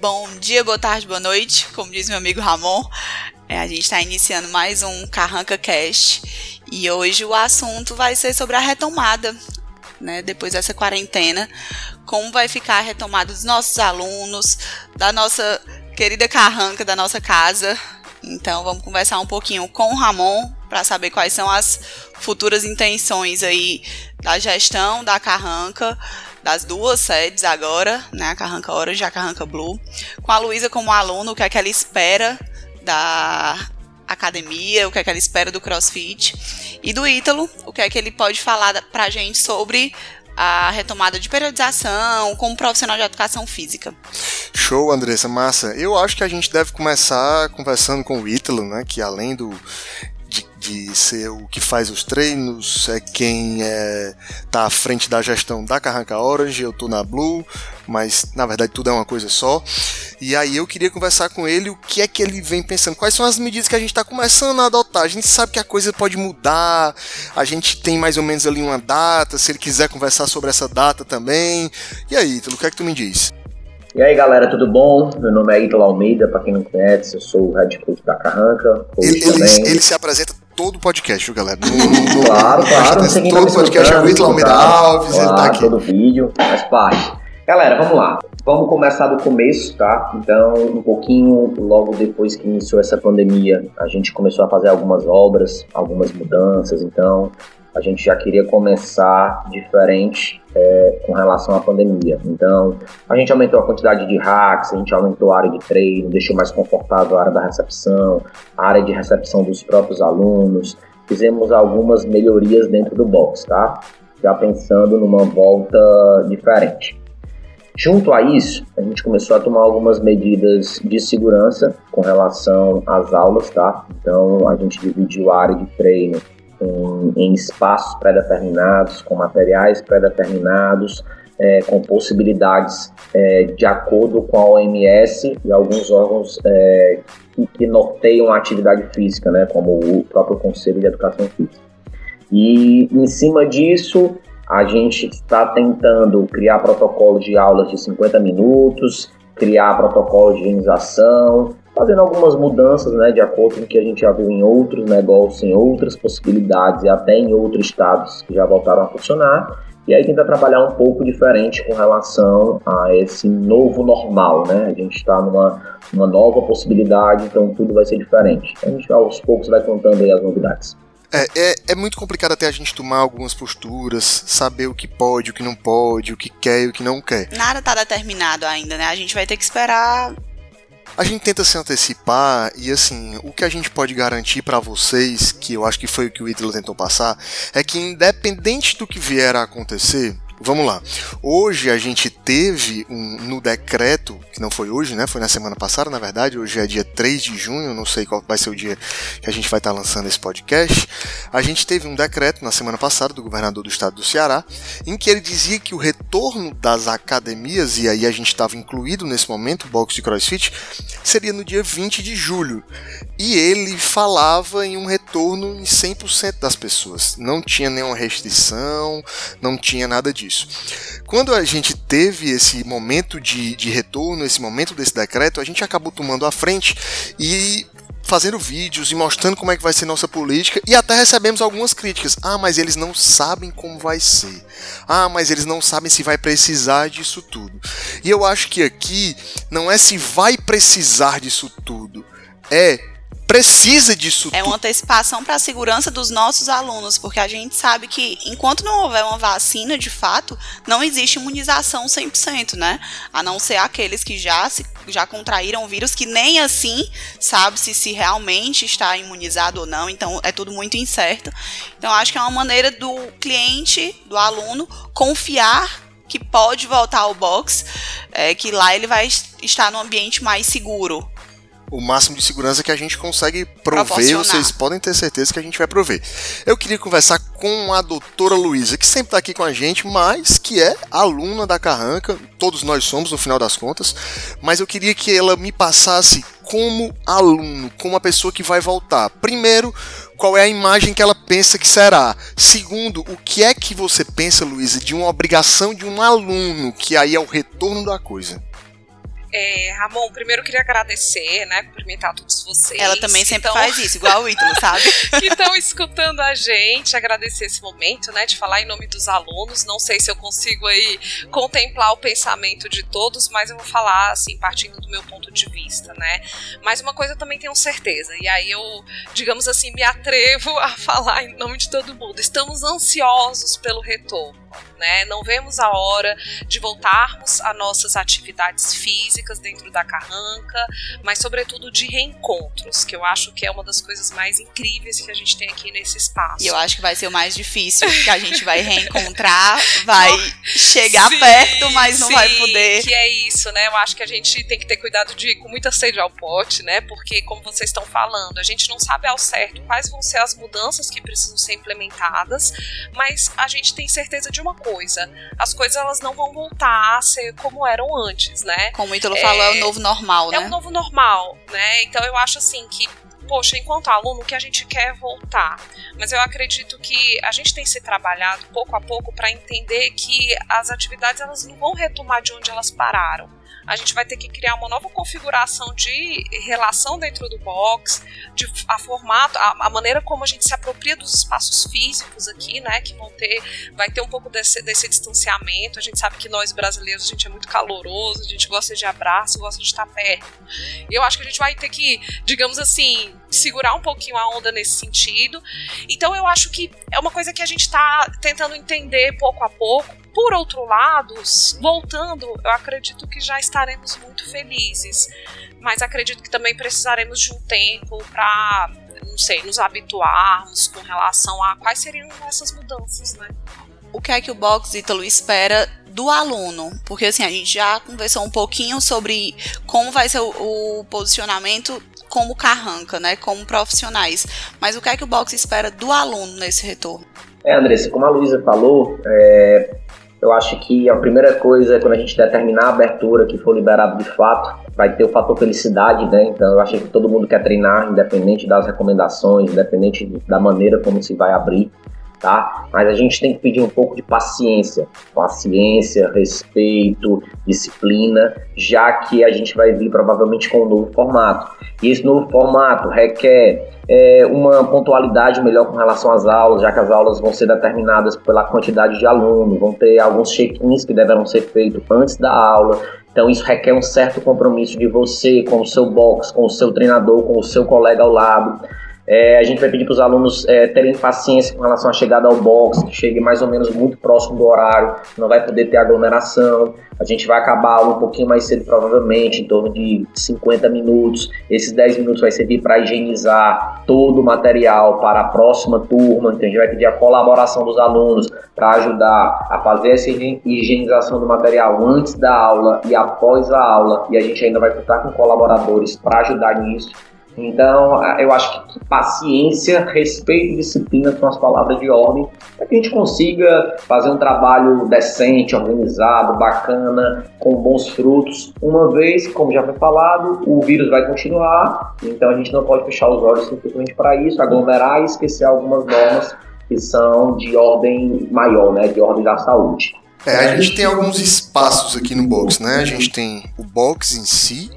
Bom dia, boa tarde, boa noite, como diz meu amigo Ramon. É, a gente está iniciando mais um Carranca Cast e hoje o assunto vai ser sobre a retomada, né, depois dessa quarentena, como vai ficar a retomada dos nossos alunos, da nossa querida Carranca, da nossa casa. Então vamos conversar um pouquinho com o Ramon para saber quais são as futuras intenções aí da gestão da Carranca das duas sedes agora, né? A Carranca Orange e a Carranca Blue. Com a Luísa como aluno, o que é que ela espera da academia, o que é que ela espera do CrossFit. E do Ítalo, o que é que ele pode falar pra gente sobre a retomada de periodização como profissional de educação física. Show, Andressa, massa. Eu acho que a gente deve começar conversando com o Ítalo, né, que além do de ser o que faz os treinos, é quem é, tá à frente da gestão da Carranca Orange, eu tô na Blue, mas na verdade tudo é uma coisa só. E aí eu queria conversar com ele o que é que ele vem pensando, quais são as medidas que a gente está começando a adotar. A gente sabe que a coisa pode mudar, a gente tem mais ou menos ali uma data, se ele quiser conversar sobre essa data também. E aí, Ítalo, o que é que tu me diz? E aí galera, tudo bom? Meu nome é Ítalo Almeida, para quem não conhece, eu sou o head coach da Carranca. Ele, ele, ele, se apresenta todo podcast, viu, galera? No, no, claro, claro. Não todo tá podcast é o Ítalo Almeida Alves, claro, ele tá aqui. todo vídeo, faz parte. Galera, vamos lá. Vamos começar do começo, tá? Então, um pouquinho logo depois que iniciou essa pandemia, a gente começou a fazer algumas obras, algumas mudanças. Então, a gente já queria começar diferente é, com relação à pandemia. Então, a gente aumentou a quantidade de hacks, a gente aumentou a área de treino, deixou mais confortável a área da recepção, a área de recepção dos próprios alunos. Fizemos algumas melhorias dentro do box, tá? Já pensando numa volta diferente. Junto a isso, a gente começou a tomar algumas medidas de segurança com relação às aulas, tá? Então, a gente dividiu a área de treino em, em espaços pré-determinados, com materiais pré-determinados, é, com possibilidades é, de acordo com a OMS e alguns órgãos é, que, que, norteiam a atividade física, né, como o próprio Conselho de Educação Física. E em cima disso, a gente está tentando criar protocolos de aulas de 50 minutos, criar protocolos de higienização, fazendo algumas mudanças, né, de acordo com o que a gente já viu em outros negócios, em outras possibilidades e até em outros estados que já voltaram a funcionar. E aí tenta trabalhar um pouco diferente com relação a esse novo normal, né? A gente está numa, numa nova possibilidade, então tudo vai ser diferente. A gente aos poucos vai contando aí as novidades. É, é, é, muito complicado até a gente tomar algumas posturas, saber o que pode, o que não pode, o que quer e o que não quer. Nada está determinado ainda, né? A gente vai ter que esperar a gente tenta se antecipar e assim, o que a gente pode garantir para vocês, que eu acho que foi o que o Ítalo tentou passar, é que independente do que vier a acontecer, Vamos lá. Hoje a gente teve um, no decreto, que não foi hoje, né? Foi na semana passada, na verdade. Hoje é dia 3 de junho, não sei qual vai ser o dia que a gente vai estar lançando esse podcast. A gente teve um decreto na semana passada do governador do estado do Ceará, em que ele dizia que o retorno das academias, e aí a gente estava incluído nesse momento, box de crossfit, seria no dia 20 de julho. E ele falava em um retorno em 100% das pessoas. Não tinha nenhuma restrição, não tinha nada disso Quando a gente teve esse momento de, de retorno, esse momento desse decreto, a gente acabou tomando a frente e fazendo vídeos e mostrando como é que vai ser nossa política e até recebemos algumas críticas. Ah, mas eles não sabem como vai ser. Ah, mas eles não sabem se vai precisar disso tudo. E eu acho que aqui não é se vai precisar disso tudo, é precisa disso. É uma antecipação para a segurança dos nossos alunos, porque a gente sabe que enquanto não houver uma vacina de fato, não existe imunização 100%, né? A não ser aqueles que já se, já contraíram o vírus, que nem assim sabe-se se realmente está imunizado ou não, então é tudo muito incerto. Então acho que é uma maneira do cliente, do aluno, confiar que pode voltar ao box, é, que lá ele vai estar num ambiente mais seguro, o máximo de segurança que a gente consegue prover, vocês podem ter certeza que a gente vai prover. Eu queria conversar com a doutora Luísa, que sempre está aqui com a gente, mas que é aluna da Carranca, todos nós somos no final das contas, mas eu queria que ela me passasse como aluno, como uma pessoa que vai voltar. Primeiro, qual é a imagem que ela pensa que será? Segundo, o que é que você pensa, Luísa, de uma obrigação de um aluno, que aí é o retorno da coisa? É, Ramon, primeiro eu queria agradecer, né? Cumprimentar todos vocês. Ela também sempre tão, faz isso, igual o Ítalo, sabe? que estão escutando a gente, agradecer esse momento, né? De falar em nome dos alunos. Não sei se eu consigo aí contemplar o pensamento de todos, mas eu vou falar, assim, partindo do meu ponto de vista, né? Mas uma coisa eu também tenho certeza, e aí eu, digamos assim, me atrevo a falar em nome de todo mundo. Estamos ansiosos pelo retorno né? Não vemos a hora de voltarmos a nossas atividades físicas dentro da carranca, mas sobretudo de reencontros, que eu acho que é uma das coisas mais incríveis que a gente tem aqui nesse espaço. E eu acho que vai ser o mais difícil, que a gente vai reencontrar, vai chegar sim, perto, mas não sim, vai poder. Que é isso, né? Eu acho que a gente tem que ter cuidado de ir com muita sede ao pote, né? Porque como vocês estão falando, a gente não sabe ao certo quais vão ser as mudanças que precisam ser implementadas, mas a gente tem certeza de de uma coisa. As coisas elas não vão voltar a ser como eram antes, né? Como o Ítalo é, falou, é o novo normal, né? É o novo normal, né? Então eu acho assim que poxa, enquanto aluno, o que a gente quer é voltar. Mas eu acredito que a gente tem se trabalhado pouco a pouco para entender que as atividades elas não vão retomar de onde elas pararam a gente vai ter que criar uma nova configuração de relação dentro do box, de a formato, a, a, maneira como a gente se apropria dos espaços físicos aqui, né, que vão ter, vai ter um pouco desse, desse distanciamento. A gente sabe que nós brasileiros a gente é muito caloroso, a gente gosta de abraço, gosta de estar perto. Eu acho que a gente vai ter que, digamos assim, segurar um pouquinho a onda nesse sentido. Então eu acho que é uma coisa que a gente está tentando entender pouco a pouco por outro lado, voltando, eu acredito que já estaremos muito felizes, mas acredito que também precisaremos de um tempo para, não sei, nos habituarmos com relação a quais seriam essas mudanças, né? O que é que o Box Ítalo espera do aluno? Porque assim, a gente já conversou um pouquinho sobre como vai ser o, o posicionamento como carranca, né, como profissionais. Mas o que é que o Box espera do aluno nesse retorno? É, Andressa, como a Luísa falou, é, eu acho que a primeira coisa é quando a gente determinar a abertura que for liberado de fato, vai ter o fator felicidade, né? Então eu acho que todo mundo quer treinar, independente das recomendações, independente da maneira como se vai abrir, tá? Mas a gente tem que pedir um pouco de paciência, paciência, respeito, disciplina, já que a gente vai vir provavelmente com um novo formato. E esse novo formato requer é, uma pontualidade melhor com relação às aulas, já que as aulas vão ser determinadas pela quantidade de alunos, vão ter alguns check-ins que deverão ser feitos antes da aula. Então isso requer um certo compromisso de você com o seu box, com o seu treinador, com o seu colega ao lado. É, a gente vai pedir para os alunos é, terem paciência com relação à chegada ao box, que chegue mais ou menos muito próximo do horário, não vai poder ter aglomeração. A gente vai acabar um pouquinho mais cedo, provavelmente, em torno de 50 minutos. Esses 10 minutos vai servir para higienizar todo o material para a próxima turma. Então, a gente vai pedir a colaboração dos alunos para ajudar a fazer essa higienização do material antes da aula e após a aula. E a gente ainda vai contar com colaboradores para ajudar nisso. Então, eu acho que paciência, respeito e disciplina são as palavras de ordem para que a gente consiga fazer um trabalho decente, organizado, bacana, com bons frutos. Uma vez, como já foi falado, o vírus vai continuar, então a gente não pode fechar os olhos simplesmente para isso, aglomerar e esquecer algumas normas que são de ordem maior, né, de ordem da saúde. É, a gente tem alguns espaços aqui no box, né? A gente tem o box em si,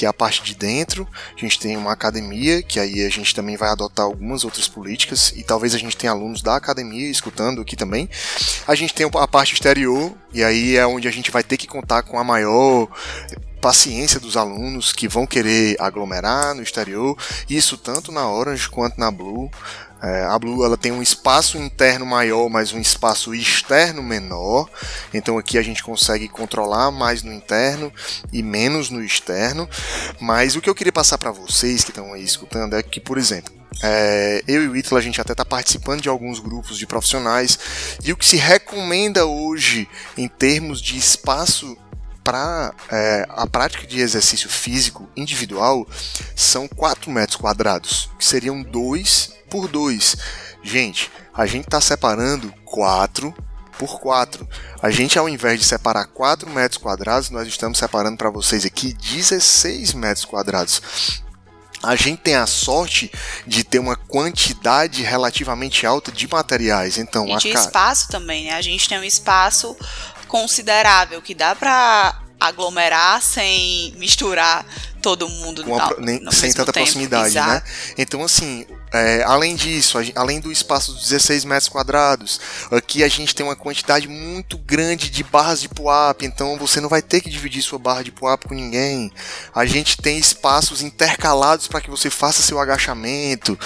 que é a parte de dentro. A gente tem uma academia, que aí a gente também vai adotar algumas outras políticas, e talvez a gente tenha alunos da academia escutando aqui também. A gente tem a parte exterior, e aí é onde a gente vai ter que contar com a maior paciência dos alunos que vão querer aglomerar no exterior, isso tanto na Orange quanto na Blue. É, a Blue ela tem um espaço interno maior, mas um espaço externo menor. Então aqui a gente consegue controlar mais no interno e menos no externo. Mas o que eu queria passar para vocês que estão aí escutando é que, por exemplo, é, eu e o Ítalo, a gente até está participando de alguns grupos de profissionais e o que se recomenda hoje em termos de espaço para é, a prática de exercício físico individual são 4 metros quadrados, que seriam 2 por 2. Gente, a gente está separando 4 por 4. A gente, ao invés de separar 4 metros quadrados, nós estamos separando para vocês aqui 16 metros quadrados. A gente tem a sorte de ter uma quantidade relativamente alta de materiais. Então, e de ca... espaço também, né? A gente tem um espaço considerável que dá para aglomerar sem misturar todo mundo Uma, nem, sem tanta tempo. proximidade, né? Exato. né? Então, assim, é, além disso, além do espaço de 16 metros quadrados, aqui a gente tem uma quantidade muito grande de barras de puap, então você não vai ter que dividir sua barra de puap com ninguém. A gente tem espaços intercalados para que você faça seu agachamento.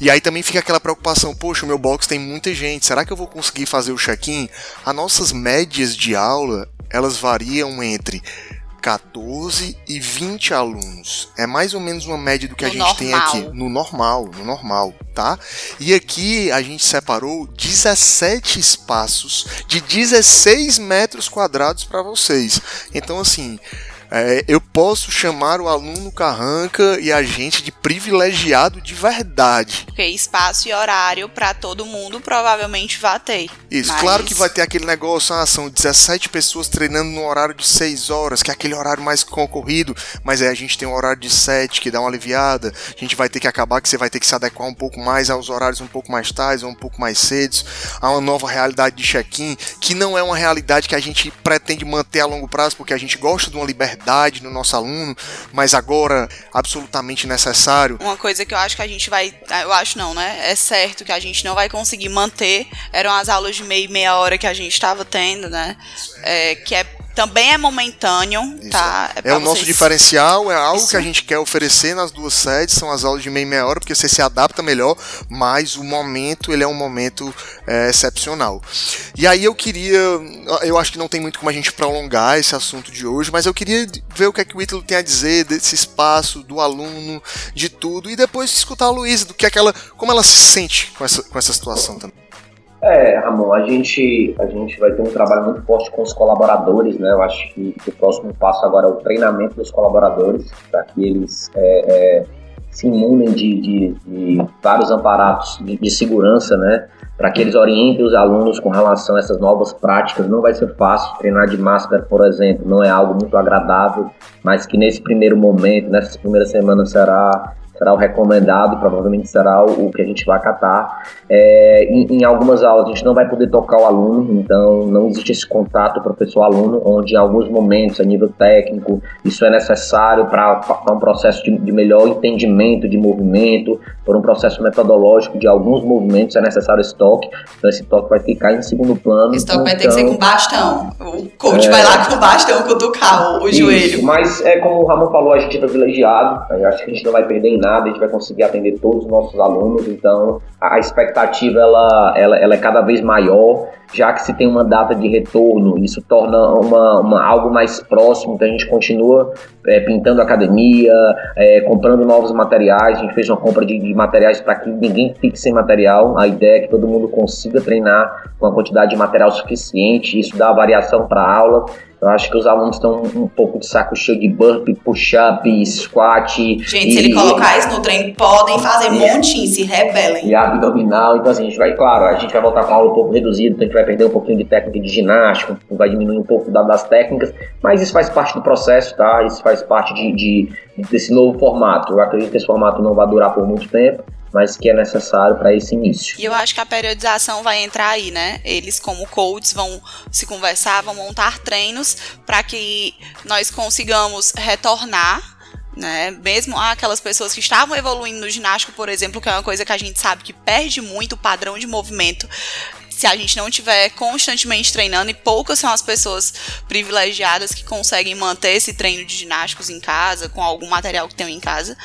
E aí também fica aquela preocupação: poxa, o meu box tem muita gente, será que eu vou conseguir fazer o check-in? As nossas médias de aula elas variam entre 14 e 20 alunos. É mais ou menos uma média do que no a gente normal. tem aqui. No normal, no normal, tá? E aqui a gente separou 17 espaços de 16 metros quadrados para vocês. Então, assim, é, eu posso chamar o aluno carranca e a gente de privilegiado de verdade. Porque espaço e horário para todo mundo provavelmente vai ter. Isso, mas... claro que vai ter aquele negócio, ah, são 17 pessoas treinando no horário de 6 horas, que é aquele horário mais concorrido, mas aí a gente tem um horário de 7 que dá uma aliviada, a gente vai ter que acabar que você vai ter que se adequar um pouco mais aos horários um pouco mais tarde ou um pouco mais cedo, a uma nova realidade de check-in, que não é uma realidade que a gente pretende manter a longo prazo, porque a gente gosta de uma liberdade no nosso aluno, mas agora absolutamente necessário. Uma coisa que eu acho que a gente vai, eu acho não, né? É certo que a gente não vai conseguir manter eram as aulas de meia e meia hora que a gente estava tendo, né? É, que é também é momentâneo, Isso. tá? É, é o nosso diferencial, é algo Isso. que a gente quer oferecer nas duas sedes, são as aulas de meia meia hora, porque você se adapta melhor, mas o momento, ele é um momento é, excepcional. E aí eu queria, eu acho que não tem muito como a gente prolongar esse assunto de hoje, mas eu queria ver o que é que o Ítalo tem a dizer desse espaço, do aluno, de tudo, e depois escutar a Luísa, do que aquela, como ela se sente com essa, com essa situação também. É, Ramon, a gente, a gente vai ter um trabalho muito forte com os colaboradores, né? Eu acho que, que o próximo passo agora é o treinamento dos colaboradores, para que eles é, é, se imunem de, de, de, vários amparatos de, de segurança, né? Para que eles orientem os alunos com relação a essas novas práticas. Não vai ser fácil treinar de máscara, por exemplo, não é algo muito agradável, mas que nesse primeiro momento, nessas primeiras semanas, será será o recomendado, provavelmente será o, que a gente vai acatar. É, em, em, algumas aulas a gente não vai poder tocar o aluno, então não existe esse contato professor-aluno, onde em alguns momentos, a nível técnico, isso é necessário para um processo de, de, melhor entendimento de movimento, por um processo metodológico de alguns movimentos, é necessário esse toque, então esse toque vai ficar em segundo plano. Esse toque então, vai ter que ser com bastão, o coach é, vai lá com bastão cutucar o, o joelho. Mas é como o Ramon falou, a gente é privilegiado, acho que a gente não vai perder em nada, a gente vai conseguir atender todos os nossos alunos, então a expectativa ela, ela, ela é cada vez maior, já que se tem uma data de retorno, isso torna uma, uma algo mais próximo, então a gente continua é, pintando academia, é, comprando novos materiais, a gente fez uma compra de, de materiais para que ninguém fique sem material, a ideia é que todo mundo consiga treinar com a quantidade de material suficiente, isso dá variação para a aula, eu acho que os alunos estão um pouco de saco cheio de burp, push-up, squat. Gente, e, se ele colocar isso no treino, podem fazer um montinho, se rebelem. E abdominal. Então, assim, a gente vai, claro, a gente vai voltar com a aula um pouco reduzida, então a gente vai perder um pouquinho de técnica de ginástica, vai diminuir um pouco das técnicas, mas isso faz parte do processo, tá? Isso faz parte de, de desse novo formato. Eu acredito que esse formato não vai durar por muito tempo mas que é necessário para esse início. E eu acho que a periodização vai entrar aí, né? Eles, como coaches, vão se conversar, vão montar treinos para que nós consigamos retornar né? Mesmo aquelas pessoas que estavam evoluindo no ginástico, por exemplo, que é uma coisa que a gente sabe que perde muito o padrão de movimento se a gente não tiver constantemente treinando, e poucas são as pessoas privilegiadas que conseguem manter esse treino de ginásticos em casa, com algum material que tem em casa.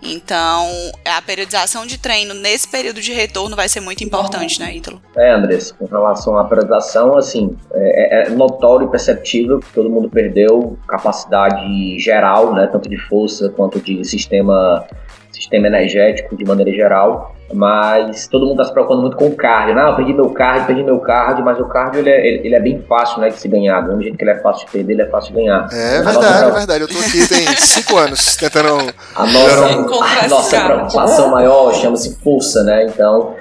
Então, a periodização de treino nesse período de retorno vai ser muito importante, né, Ítalo? É, Andrés, com relação à periodização, assim, é, é, é notório e perceptível que todo mundo perdeu capacidade geral, né, tanto de força quanto de sistema sistema energético de maneira geral, mas todo mundo está se preocupando muito com o cardio. Não, eu perdi meu cardio, perdi meu cardio, mas o cardio ele é, ele é bem fácil né, de se ganhar. Do mesmo jeito que ele é fácil de perder, ele é fácil de ganhar. É verdade, nossa, é verdade. Eu tô aqui tem cinco anos tentando. A nossa, a nossa preocupação maior chama-se força, né? Então,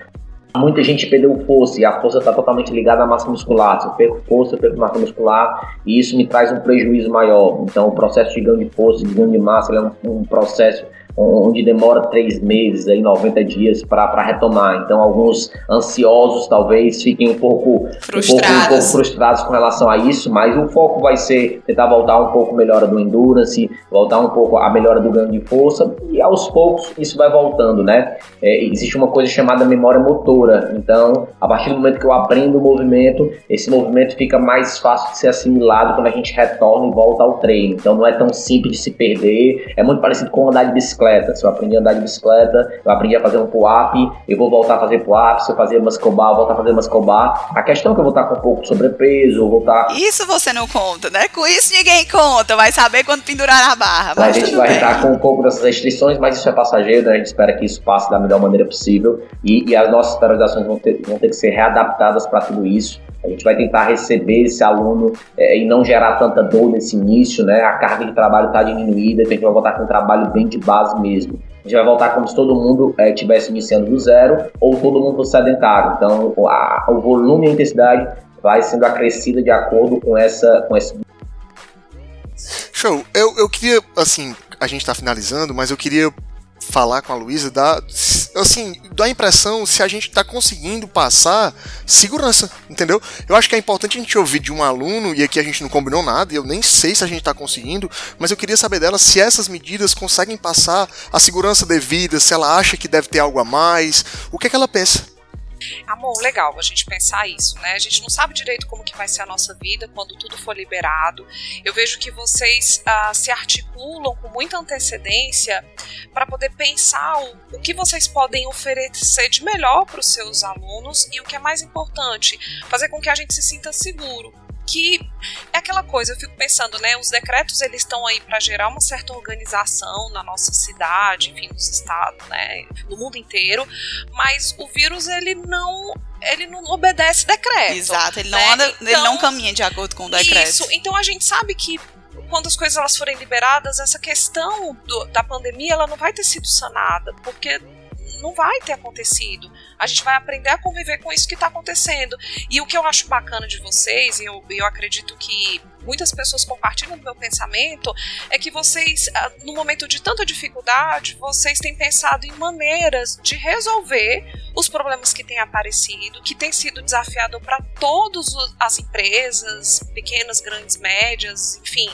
Muita gente perdeu força e a força está totalmente ligada à massa muscular. Se eu perco força, eu perco massa muscular e isso me traz um prejuízo maior. Então, o processo de ganho de força, de ganho de massa, é um, um processo onde demora três meses, aí 90 dias para retomar. Então, alguns ansiosos talvez fiquem um pouco frustrados. Um pouco, um pouco frustrados com relação a isso, mas o foco vai ser tentar voltar um pouco melhora do endurance, voltar um pouco a melhora do ganho de força e aos poucos isso vai voltando, né? É, existe uma coisa chamada memória motora. Então, a partir do momento que eu aprendo o movimento, esse movimento fica mais fácil de ser assimilado quando a gente retorna e volta ao treino. Então, não é tão simples de se perder. É muito parecido com andar de bicicleta. Se eu aprendi a andar de bicicleta, eu aprendi a fazer um pull-up, eu vou voltar a fazer pull-up. Se eu fazer muscle bar, eu voltar a fazer muscle bar. A questão é que eu vou estar com um pouco de sobrepeso, eu vou estar... Isso você não conta, né? Com isso ninguém conta. Vai saber quando pendurar na barra. a gente vai bem. estar com um pouco dessas restrições, mas isso é passageiro, né? A gente espera que isso passe da melhor maneira possível e, e as nossas periodizações vão ter, vão ter que ser readaptadas para tudo isso. A gente vai tentar receber esse aluno é, e não gerar tanta dor nesse início, né? A carga de trabalho está diminuída, então a gente vai voltar com um trabalho bem de base mesmo. A gente vai voltar como se todo mundo estivesse é, iniciando do zero ou todo mundo fosse sedentário. Então, a, o volume e a intensidade vai sendo acrescida de acordo com essa, com esse Show. Eu, eu queria, assim, a gente está finalizando, mas eu queria falar com a Luísa dá assim dá a impressão se a gente está conseguindo passar segurança entendeu? Eu acho que é importante a gente ouvir de um aluno e aqui a gente não combinou nada e eu nem sei se a gente está conseguindo mas eu queria saber dela se essas medidas conseguem passar a segurança devida se ela acha que deve ter algo a mais o que é que ela pensa Amor, legal a gente pensar isso, né? A gente não sabe direito como que vai ser a nossa vida quando tudo for liberado. Eu vejo que vocês ah, se articulam com muita antecedência para poder pensar o, o que vocês podem oferecer de melhor para os seus alunos e o que é mais importante, fazer com que a gente se sinta seguro que é aquela coisa, eu fico pensando, né, os decretos eles estão aí para gerar uma certa organização na nossa cidade, enfim, nos estados, né, no mundo inteiro, mas o vírus ele não ele não obedece decreto. Exato, ele não né? anda, então, ele não então, caminha de acordo com o decreto. Isso, então a gente sabe que quando as coisas elas forem liberadas, essa questão do, da pandemia ela não vai ter sido sanada, porque não vai ter acontecido. A gente vai aprender a conviver com isso que está acontecendo. E o que eu acho bacana de vocês, e eu, eu acredito que muitas pessoas compartilham do meu pensamento, é que vocês, ah, no momento de tanta dificuldade, vocês têm pensado em maneiras de resolver os problemas que têm aparecido, que tem sido desafiado para todas as empresas, pequenas, grandes, médias, enfim,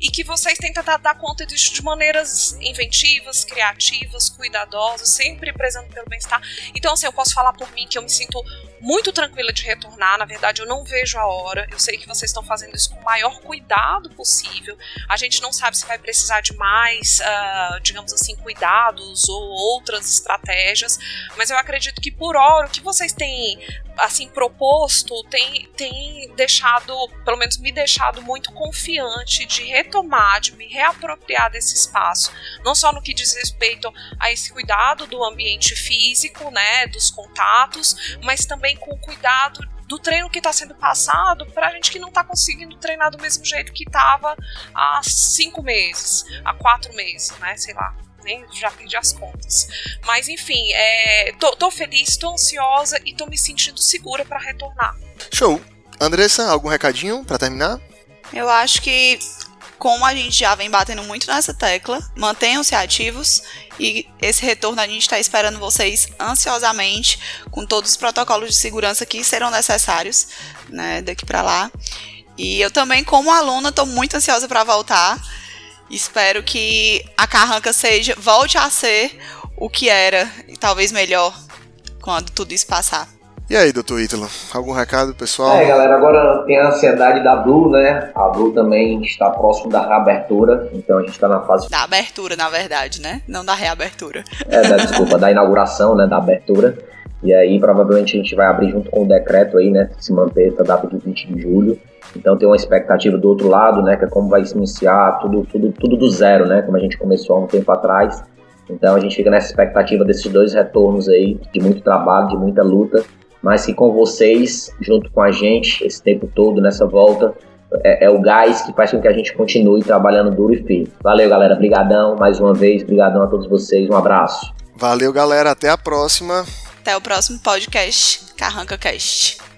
e que vocês tentam dar, dar conta disso de maneiras inventivas, criativas, cuidadosas, sempre prezando pelo bem-estar. Então, assim, eu posso falar por mim que eu me sinto muito tranquila de retornar. Na verdade, eu não vejo a hora. Eu sei que vocês estão fazendo isso com o maior cuidado possível. A gente não sabe se vai precisar de mais, uh, digamos assim, cuidados ou outras estratégias, mas eu acredito que por hora o que vocês têm assim proposto tem, tem deixado, pelo menos me deixado muito confiante de retomar, de me reapropriar desse espaço, não só no que diz respeito a esse cuidado do ambiente físico, né, dos contatos, mas também também com cuidado do treino que está sendo passado para a gente que não está conseguindo treinar do mesmo jeito que estava há cinco meses, há quatro meses, né? Sei lá. Nem já perdi as contas. Mas enfim, é, tô, tô feliz, tô ansiosa e tô me sentindo segura para retornar. Show! Andressa, algum recadinho para terminar? Eu acho que como a gente já vem batendo muito nessa tecla, mantenham-se ativos e esse retorno a gente está esperando vocês ansiosamente com todos os protocolos de segurança que serão necessários, né, daqui para lá. E eu também, como aluna, estou muito ansiosa para voltar. Espero que a Carranca seja volte a ser o que era e talvez melhor quando tudo isso passar. E aí, doutor Ítalo, algum recado pessoal? É, galera, agora tem a ansiedade da Blue, né? A Blue também está próximo da reabertura, então a gente está na fase. Da abertura, na verdade, né? Não da reabertura. É, da, desculpa, da inauguração, né? Da abertura. E aí, provavelmente, a gente vai abrir junto com o decreto aí, né? Se manter essa data de 20 de julho. Então tem uma expectativa do outro lado, né? Que é como vai se iniciar tudo, tudo, tudo do zero, né? Como a gente começou há um tempo atrás. Então a gente fica nessa expectativa desses dois retornos aí, de muito trabalho, de muita luta mas que com vocês, junto com a gente, esse tempo todo, nessa volta, é, é, o gás que faz com que a gente continue trabalhando duro e firme. Valeu, galera. Obrigadão mais uma vez. Obrigadão a todos vocês. Um abraço. Valeu, galera. Até a próxima. Até o próximo podcast, Carranca Cast.